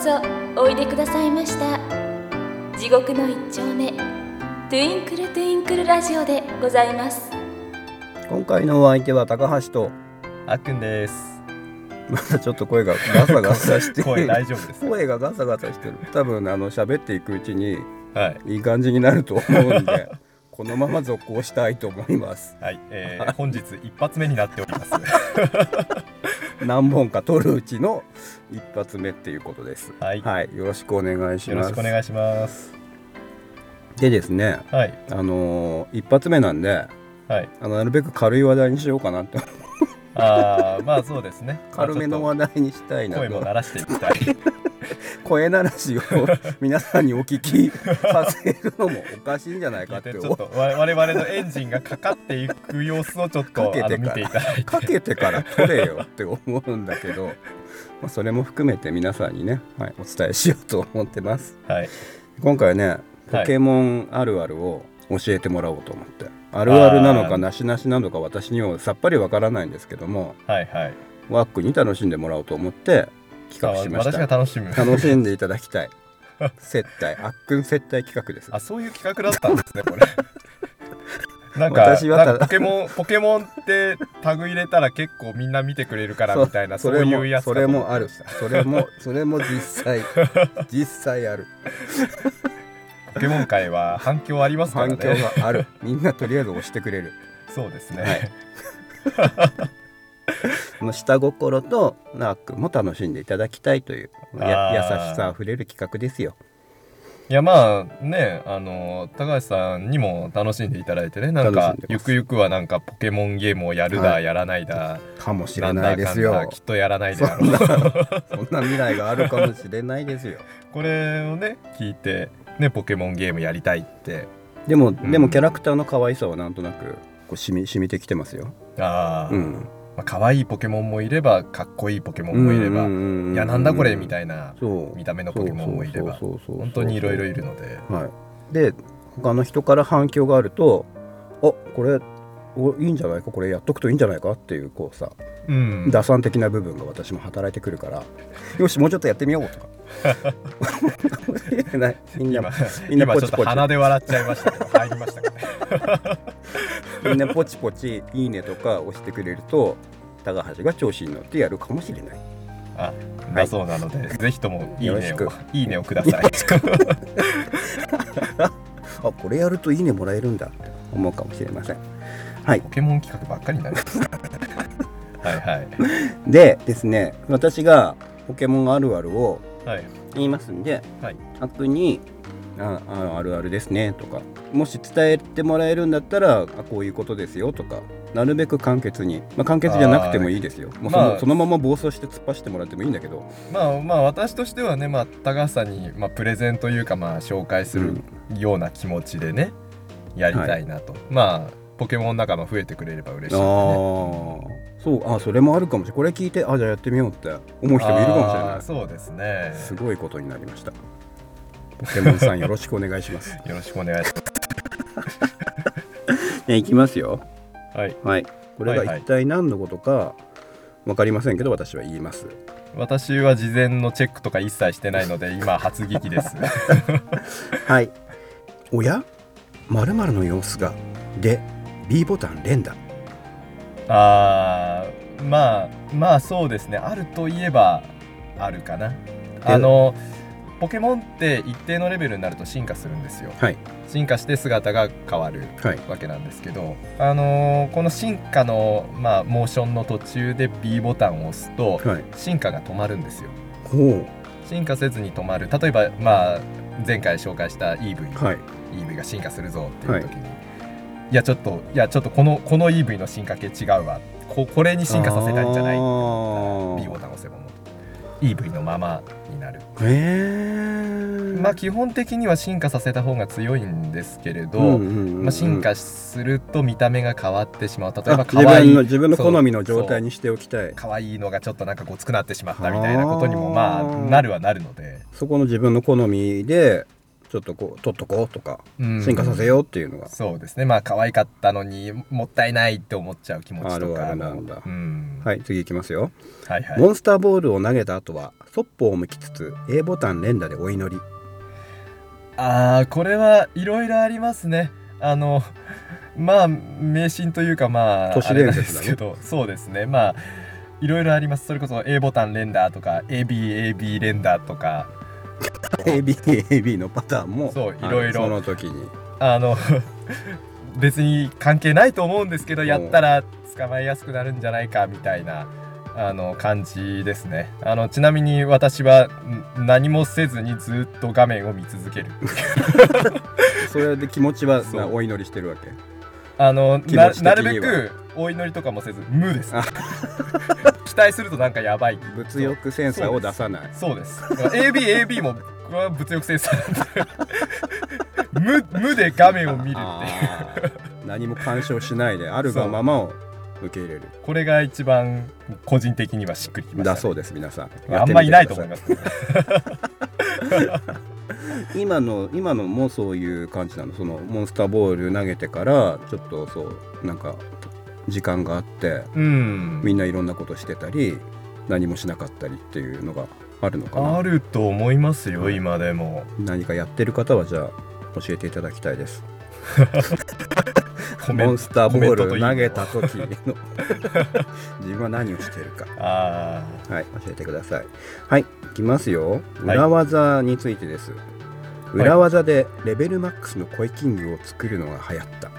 そおいでくださいました地獄の一丁目トゥインクルトゥインクルラジオでございます今回のお相手は高橋とあっくんです。まだちょっと声がガサガサして 声る大丈夫です。声がガサガサしてる多分あの喋っていくうちにはい。いい感じになると思うんで このまま続行したいと思いますはい。えー、本日一発目になっております。何本か撮るうちの一発目っていうことですはい。よろしくお願いしよろますしくお願いします。でですねはい。あのー一発目なんではい。あのなるべく軽い話題にしようかなってああ、まあそうですね。軽めのまあ話題にしたいなと声も鳴らしていきたい。声鳴らしを皆さんにお聞きさせるのもおかしいんじゃないかって ちょっとわ我々のエンジンがかかっていく様子をちょっとかけてあの見ていただいて。かけてから撮れよって思うんだけど、まあ、それも含めて皆さんにね、はい、お伝えしようと思ってますはい。今回はねポケモンあるあるを教えてもらおうと思って、あるあるなのかなしなしなのか私にはさっぱりわからないんですけどもはいはい。ワックに楽しんでもらおうと思って企画しましあ私がた楽しむ。楽しんでいただきたい。接待。あっくん接待企画です。あ、そういう企画だったんですね、これ。なんか私はたなんかポケモンポケモンってタグ入れたら結構みんな見てくれるからみたいなそうれもいうやつかそれもある。それもそれも実際 実際ある。ポケモン界は反響ありますから反響ね。がある。みんなとりあえず押してくれる。そうですね。はい 下心とナークも楽しんでいただきたいというや優しさあふれる企画ですよ。いやまあねあの高橋さんにも楽しんでいただいてねなんかゆくゆくはなんかポケモンゲームをやるだ、はい。やらないだかもしれないですよ。きっとやらないでそんなあろう。そんな未来があるかもしれないですよ。これをね聞いてねポケモンゲームやりたいって。でも、ん。でもキャラクターの可愛さはなんとなくこう染み染みてきてますよ。ああ、うんまあ可愛いポケモンもいればかっこいいポケモンもいれば、いやなんだこれみたいな見た目のポケモンもいれば本当にいろいろいるので。はい、で他の人から反響があると「あこれおいいんじゃないか？これやっとくといいんじゃないか」っていうこうさうん。打算的な部分が私も働いてくるから「よしもうちょっとやってみよう」とか。みんな今みんな今ちょっポチポチ。と鼻で笑っちゃいましたけど入りましたかねみんなポチポチ「いいね」とか押してくれると高橋が調子に乗ってやるかもしれない。あだそうなので、ぜひともいいねをいいねをください。あこれやると「いいね」もらえるんだって思うかもしれません。はい。ポケモン企画ばっかりになります。はいはい。でですね私がポケモンあるあるをはい。言いますんではい。アップにあああるあるですねとか。もし伝えてもらえるんだったらあこういうことですよとか。なるべく簡潔に、まあ、簡潔じゃなくてもいいですよ。もうその,、まあそのまま暴走して突っ走ってもらってもいいんだけど。まあまあ私としてはね、まあ、高橋さんに、まあ、プレゼンというかまあ紹介するような気持ちでね、やりたいなと、まあポケモン仲間増えてくれれば嬉しいああそうあそれもあるかもしれない。これ聞いてあじゃあやってみようって思う人もいるかもしれない。そうですね。すごいことになりました。ポケモンさんよろしくお願いします。よろしくお願いし ねいきますよ。ますはい。はい。これが一体何のことか分かりませんけど私は言います。私は事前のチェックとか一切してないので今初聞きです。はい。おや？〇〇の様子が。で、B ボタン連打。あーまあまあそうですね。あるといえばあるかな。あのポケモンって一定のレベルになると進化するんですよ。はい。進化して姿が変わるはい。わけなんですけど、あのーこの進化の、まあ、モーションの途中で B ボタンを押すとはい。進化が止まるんですよ。ほ進化せずに止まる。例えば、まあ、前回紹介した EV。EV が進化するぞっていう時に、い、やちょっといやちょっとこのこの EV の進化系違うわ。ここれに進化させたいんじゃない？あ B ーボタンを押せばもう EV のままになる。へえ。まあ基本的には進化させた方が強いんですけれど、うんうんうんうん。まあ、進化すると見た目が変わってしまう。例えば可愛い分の自分の好みの状態にしておきたい。可愛いのがちょっとなんかごつくなってしまったみたいなことにもまあなるはなるので。そこの自分の好みでちょっとこう取っとこうとかうん。進化させようっていうのが。そうですね。まあ可愛かったのにもったいないって思っちゃう気持ちとかあるあるなんだ。うん。はい次いきますよ。はいはい。モンスターボールを投げた後はそっぽを向きつつ A ボタン連打でお祈り。ああこれはいろいろありますね。あのまあ迷信というかまあ都市あれなんで伝説だけどそうですね。まあいろいろあります。それこそ A ボタン連打とか ABAB 連打とか ABAB のパターンもそうあいろいろその時に。あの 別に関係ないと思うんですけどやったら捕まえやすくなるんじゃないかみたいなあの感じですね。あのちなみに私はん何もせずにずっと画面を見続ける。それで気持ちはお祈りしてるわけ。あのななるべくお祈りとかもせず無です。あ 期待するとなんかやばい物欲センサーを出さない。そうです。だから ABAB もこれは物欲センサーなんで。無無で画面を見るっていう。何も干渉しないであるがままを受け入れる。これが一番個人的にはしっくりきました、だそうです皆さん。あんまいないと思いすます、今の今のもそういう感じなの？そのモンスターボール投げてからちょっとそうなんか時間があってうん。みんないろんなことしてたり何もしなかったりっていうのがあるのかな。あると思いますよ今でも。何かやってる方はじゃあ教えていただきたいです。モンスターボール投げた時の。自分は何をしてるか。あはい教えてください。はいいきますよ。はい。裏技についてです、裏技でレベルマックスのコイキングを作るのが流行った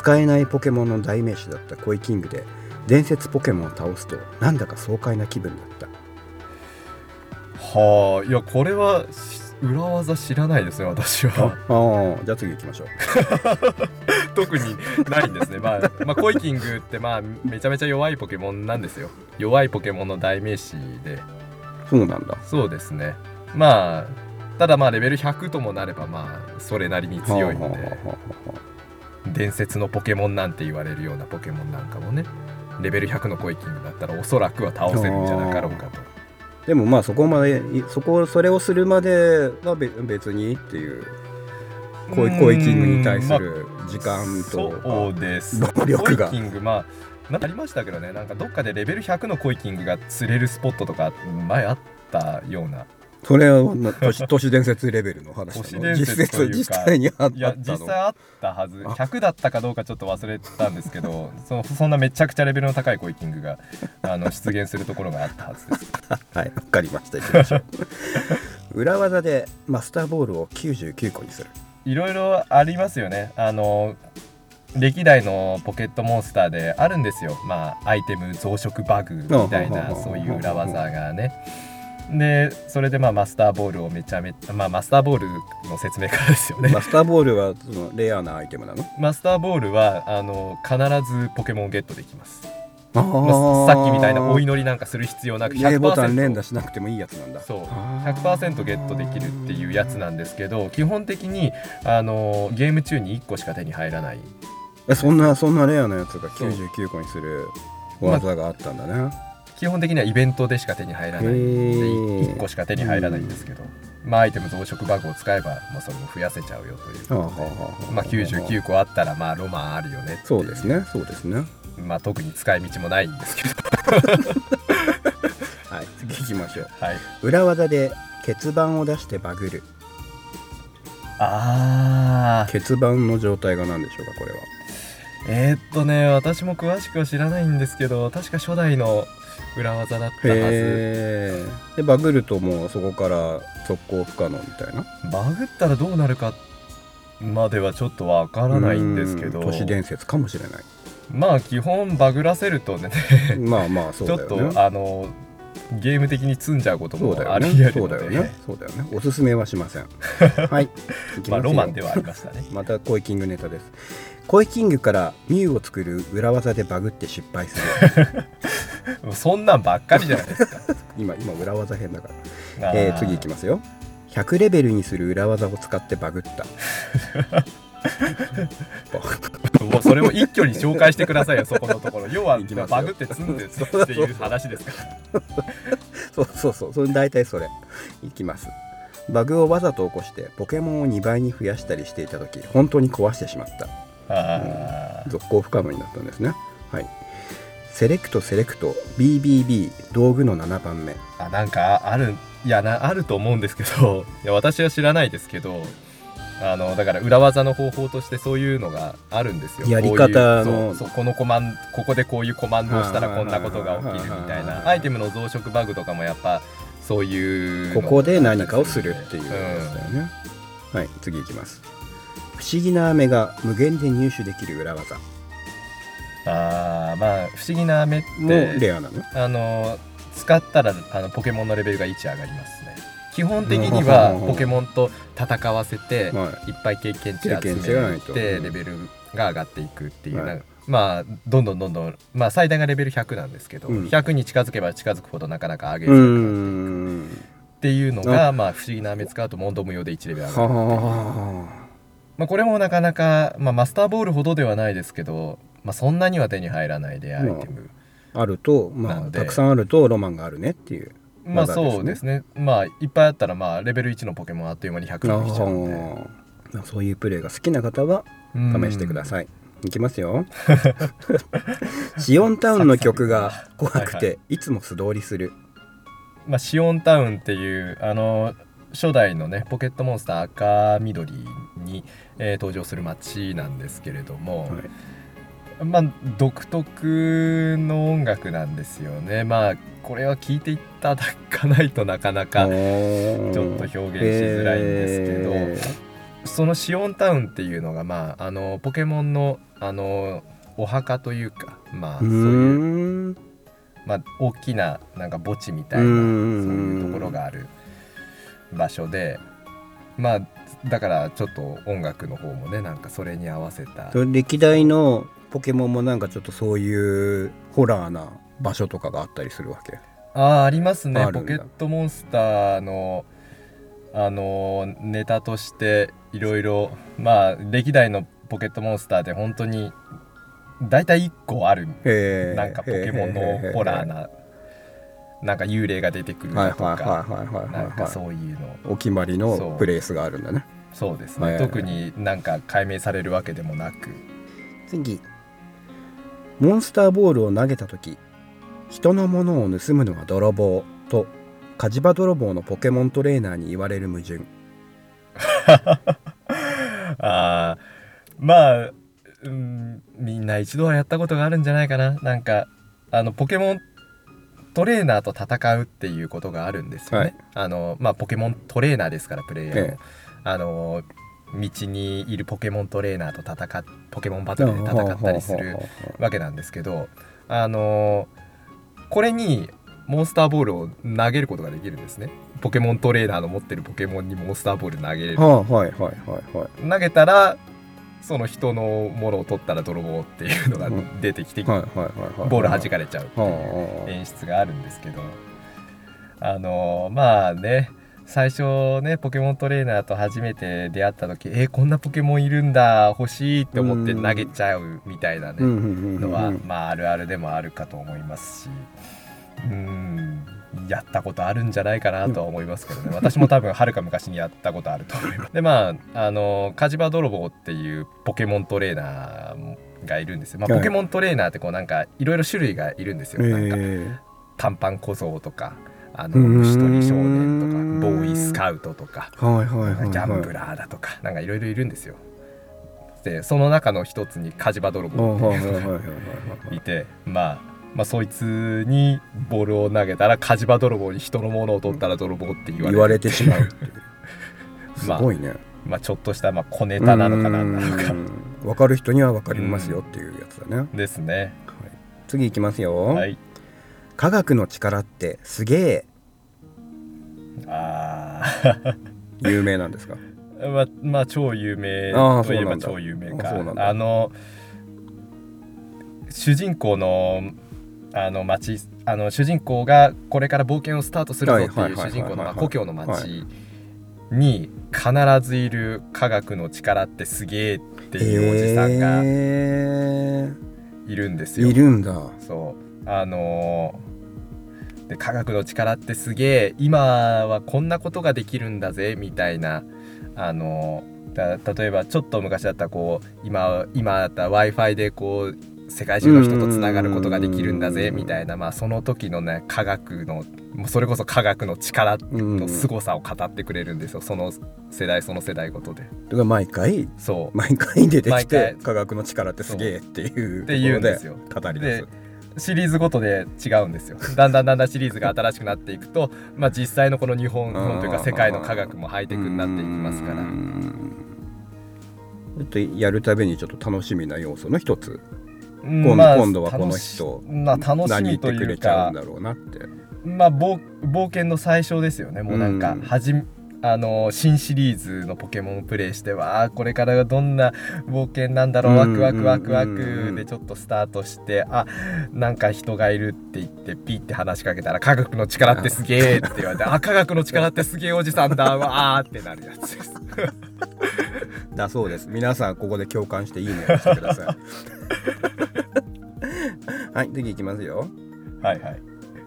使えないポケモンの代名詞だったコイキングで伝説ポケモンを倒すとなんだか爽快な気分だった。あはあいやこれはし裏技知らないですね私は。ああじゃあ次行きましょう。特にないんですね。まあ、まあ、コイキングってまあめちゃめちゃ弱いポケモンなんですよ。弱いポケモンの代名詞で。そうなんだ。そうですね。まあただまあレベル100ともなればまあそれなりに強いので伝説のポケモンなんて言われるようなポケモンなんかもね。レベル100のコイキングだったらおそらくは倒せるんじゃなかろうかと。でもまあそこまでいそこそれをするまではべ別にっていうコイコイキングに対する時間とそうです。労力が。コイキングまあなんかありましたけどね。なんかどっかでレベル100のコイキングが釣れるスポットとか前あったようなそれはな都市都市伝説レベルの話都市伝説というか実際にあっいや実際あったはず。あ。100だったかどうかちょっと忘れたんですけど そのそんなめちゃくちゃレベルの高いコイキングがあの出現するところがあったはずです。はいわかりました。いきましょう。裏技でマスターボールを99個にする。いろいろありますよね。あの歴代のポケットモンスターであるんですよ。まあアイテム増殖バグみたいなうん。そういう裏技がねでそれでまあマスターボールをめちゃめちゃまあマスターボールの説明からですよね。マスターボールはそのレアなアイテムなの？マスターボールはあの必ずポケモンをゲットできます。あまあさっきみたいなお祈りなんかする必要なく A ボタン連100%打しなくてもいいやつなんだ。そう。あー。100%ゲットできるっていうやつなんですけど基本的にあのゲーム中に1個しか手に入らない。えそんなそんなレアなやつがそう99個にする技があったんだね、基本的にはイベントでしか手に入らないへでー。1個しか手に入らないんですけど、まあアイテム増殖バグを使えば、まあ、それも増やせちゃうよというはあことで、まあ、99個あったらまあロマンあるよねそうですねそうですね。まあ特に使い道もないんですけど。はい次行きましょう。はい。裏技で欠番を出してバグる。あー。欠番の状態が何でしょうかこれは。えー、っとね私も詳しくは知らないんですけど確か初代の裏技だったはず。でバグるともうそこから続行不可能みたいな？バグったらどうなるかまではちょっとわからないんですけど。うん都市伝説かもしれない。まあ基本バグらせるとね。まあまあそうちょっとだよねあのゲーム的に積んじゃうこともありね得るそうだよね。そうだよね。おすすめはしません。はい。まあロマンではありましたね。またコイキングネタです。コイキングからミュウを作る裏技でバグって失敗する そんなんばっかりじゃないですか。今今裏技編だから。あえー、次いきますよ。100レベルにする裏技を使ってバグった。もうそれを一挙に紹介してくださいよそこのところ。要はバグって積んでっていう話ですから。そうそうそう。それ大体それ。いきます。バグをわざと起こしてポケモンを2倍に増やしたりしていた時本当に壊してしまった。あー。続行不可能になったんですね。はいセレクトセレクト。BBB 道具の7番目。あなんかあるいやなあると思うんですけど いや私は知らないですけどあのだから裏技の方法としてそういうのがあるんですよ。やり方のそうこのコマンここでこういうコマンドをしたらこんなことが起きるみたいな。アイテムの増殖バグとかもやっぱそういうのここで何かをするっていうだよね、はい次いきます。不思議な飴が無限で入手できる裏技あーまあ不思議な飴っもてレアなの？あの使ったらあのポケモンのレベルが1上がりますね。基本的にはポケモンと戦わせてはい。っぱい経験値集めてうんレベルが上がっていくっていう、はいまあどんどんどんどんまあ最大がレベル100なんですけど、うん。100に近づけば近づくほどなかなか上げうづらくなっていっていうのがまあ不思議な飴使うと問答無用で1レベル上がる。は。まあ、これもなかなか、まあ、マスターボールほどではないですけど、まあ、そんなには手に入らないレアアイテム、ああるとまあたくさんあるとロマンがあるねっていう。まあそうですね。まあいっぱいあったらまあレベル1のポケモンあっという間に100にできちゃうんでそういうプレイが好きな方は試してくだいさい。いきますよ。シオンタウンの曲が怖くはいていつも素通りする。まあ、シオンタウンっていうあの初代のねポケットモンスター赤緑に、えー登場する街なんですけれども、はいまあ独特の音楽なんですよね。まあこれは聞いていただかないとなかなかちょっと表現しづらいんですけど、そのシオンタウンっていうのがまああのポケモンのあのお墓というかまあうそういう、まあ、大きななんか墓地みたいなうそういうところがある場所でまあだからちょっと音楽の方もねなんかそれに合わせた。歴代のポケモンもなんかちょっとそういうホラーな場所とかがあったりするわけ？ああありますね。ポケットモンスターのあのネタとしていろいろまあ歴代のポケットモンスターで本当に大体1個あるなんかポケモンのホラーななんか幽霊が出てくるはいのとはいはいかなんかはい。そういうの。お決まりのプレイスがあるんだね。そうですはいね特になんか解明されるわけでもなく。次モンスターボールを投げた時人のものを盗むのは泥棒と火事場泥棒のポケモントレーナーに言われる矛盾。あーまあ、うん、みんな一度はやったことがあるんじゃないかな。なんかあのポケモントレーナーと戦うっていうことがあるんですよね、はい。あのまあポケモントレーナーですからプレイヤーも、ええ。あの道にいるポケモントレーナーと戦っポケモンバトルで戦ったりするわけなんですけどあのこれにモンスターボールを投げることができるんですね。ポケモントレーナーの持ってるポケモンにモンスターボール投げれる。投げたらその人のものを取ったら泥棒っていうのがうん出てきて、ボール弾かれちゃうっていうは演出があるんですけど。あのまあね最初ねポケモントレーナーと初めて出会った時えーこんなポケモンいるんだ欲しいって思ってうん。投げちゃうみたいなねのはまああるあるでもあるかと思いますしうんやったことあるんじゃないかなとは思いますけどね。私も多分はるか昔にやったことあると思います。でまああの火事場泥棒っていうポケモントレーナーがいるんですよ、まあ、はい。ポケモントレーナーってこうなんかいろいろ種類がいるんですよ、なんかえ短パン小僧とかあの虫取り少年とかボーイスカウトとかーはいはいはいはい。ギャンブラーだとかなんかいろいろいるんですよ。でその中の一つに火事場泥棒っていうのがはいはいはいはいはいいて、まあ、まあそいつにボールを投げたら火事場泥棒に人のものを取ったら泥棒って言われてしまうす まあごいね。まあちょっとしたまあ小ネタなのかなんなのか。うん。分かる人には分かりますよっていうやつだね、はい、ですね。次いきますよ、はい科学の力ってすげえ。あ有名なんですか？あ まあまあ超有名といえば超有名か。あの主人公のあの町あの主人公がこれから冒険をスタートするぞってはいう主人公の故郷のは町に必ずいる科学の力ってすげえっていうおじさんがへいるんですーよ。いるんだ。そうあのーで科学の力ってすげえ今はこんなことができるんだぜみたいなあのだ例えばちょっと昔だったらこう今今だったら w i f i でこう世界中の人とつながることができるんだぜみたいな、まあ、その時のね科学のもうそれこそ科学の力の凄さを語ってくれるんですよ。その世代その世代ごとで。だから毎回そう。毎回出てき毎て回。科学の力ってすげえっていうって言うんですよ。語りです。シリーズごとで違うんですよ。だんだんだんだんシリーズが新しくなっていくと、まあ、実際のこの日本日本というか世界の科学もハイテクになっていきますから。うん。ちょっとやるたびにちょっと楽しみな要素の一つ。うん今,、まあ今度はこの人まあ、楽し何言ってくみというかれちゃうんだろうなって。まあ冒冒険の最初ですよねもうなんかうん。はじめあの新シリーズのポケモンをプレイしてわあこれからがどんな冒険なんだろうワクワクワクワクでちょっとスタートしてあなんか人がいるって言ってピッて話しかけたら科学の力ってすげえって言われてあ科学の力ってすげえおじさんだわーってなるやつです。だそうです。皆さんここで共感していいねをしてください。はい次いきますよ。はいはい。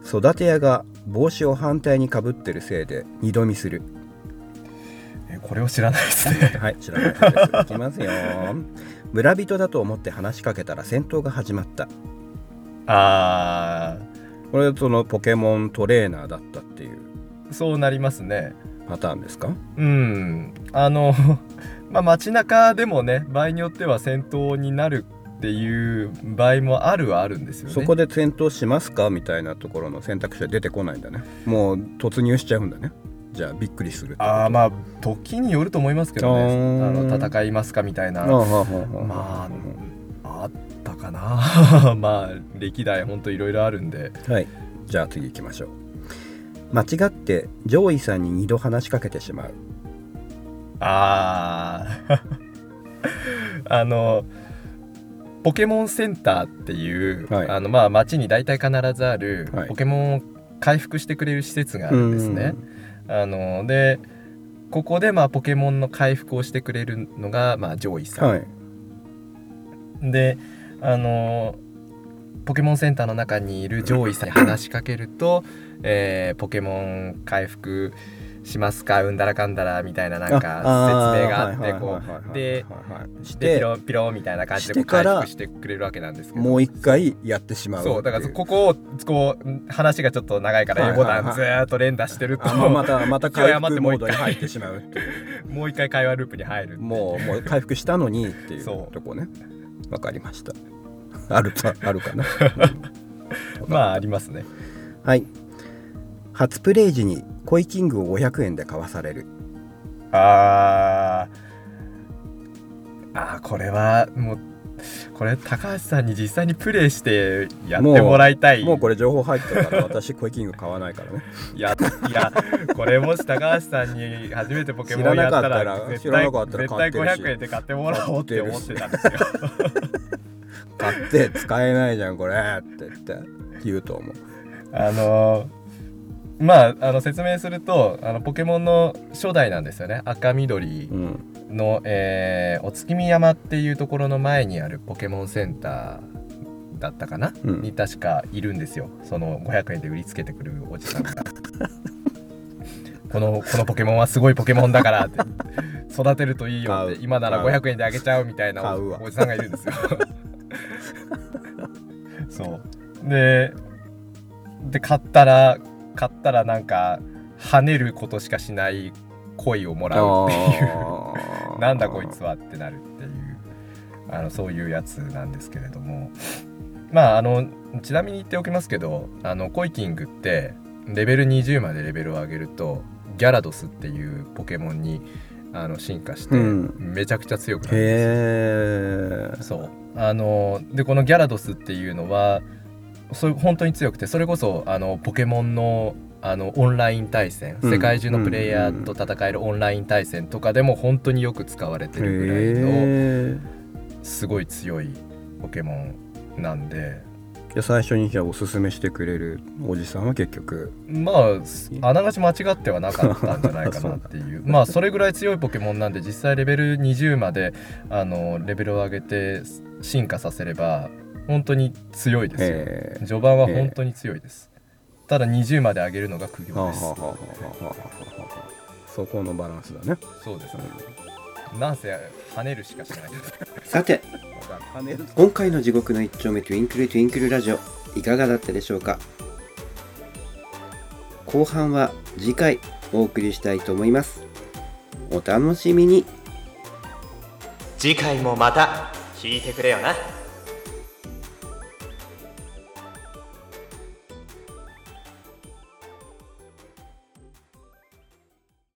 育て屋が帽子を反対にかぶってるせいで二度見する。えこれを知らないですね。はい知らないです。いきますよ。村人だと思って話しかけたら戦闘が始まった。あこれそのポケモントレーナーだったっていう。ーそうなりますね。パターンですか？うん。あの まあ街中でもね場合によっては戦闘になるっていう場合もあるはあるんですよね。そこで戦闘しますか？みたいなところの選択肢は出てこないんだね。もう突入しちゃうんだねじゃあびっくりするああまあ時によると思いますけどね。あの戦いますかみたいな。まああったかな。まあ歴代ほんといろいろあるんで。はい。じゃあ次行きましょう。間違って上位さんに2度話しかけてしまう。ああ あのポケモンセンターっていう、はい。あのまあ街に大体必ずあるはい。ポケモンを回復してくれる施設があるんですね。あのでここでまあポケモンの回復をしてくれるのがまあ上位さん、はい。であのポケモンセンターの中にいる上位さんに話しかけると、えーポケモン回復しますかうんだらかんだらみたいななんか説明があってこうでしでピてロピロみたいな感じでこう回復してくれるわけなんですけど。もう一回やってしまうそうだからここをこう話がちょっと長いからはい A はいはいボタンずーっと連打してると、あまあまたまた 回復モードに入ってしまう もう一回会話ループに入るもうもう回復したのにっていうとこね。わかりました。あるとあるかな。まあありますね。はい。初プレイ時にコイキングを500円で買わされる。あー。あーこれはもうこれ高橋さんに実際にプレイしてやってもらいたい。もうこれ情報入ったから私コイキング買わないからね。いやいやこれもし高橋さんに初めてポケモンやったら絶対絶対買ってるし。500円で買ってもらおうって思ってたんですよ。買って使えないじゃんこれって言って言うと思う。あのまああの説明するとあのポケモンの初代なんですよね。赤緑うん。の、えーお月見山っていうところの前にあるポケモンセンターだったかな、うん。に確かいるんですよ。その500円で売りつけてくるおじさんが。このこのポケモンはすごいポケモンだからって。育てるといいよって。今なら500円であげちゃうみたいなおじさんがいるんですよ。そう。でで買ったら買ったらなんか跳ねることしかしない恋をもらうっていう。なんだこいつはってなるっていう。あのそういうやつなんですけれども。まああのちなみに言っておきますけどあのコイキングってレベル20までレベルを上げるとギャラドスっていうポケモンにあの進化してうん。めちゃくちゃ強くなるんですよ。へえそう。あのでこのギャラドスっていうのはそれ本当に強くてそれこそあのポケモンのあのオンライン対戦、うん。世界中のプレイヤーと戦えるオンライン対戦とかでも本当によく使われてるぐらいのへすごい強いポケモンなんで。え最初にじゃあおすすめしてくれるおじさんは結局。まああながち間違ってはなかったんじゃないかなっていう。まあそれぐらい強いポケモンなんで実際レベル20まであのレベルを上げて進化させれば本当に強いですよ。序盤は本当に強いです。ただ20まで上げるのが苦行です。そこのバランスだね。そうです。ねなんせ跳ねるしかしないさて。今回の地獄の一丁目トゥインクルトゥインクルラジオいかがだったでしょうか？後半は次回お送りしたいと思います。お楽しみに。次回もまた聞いてくれよな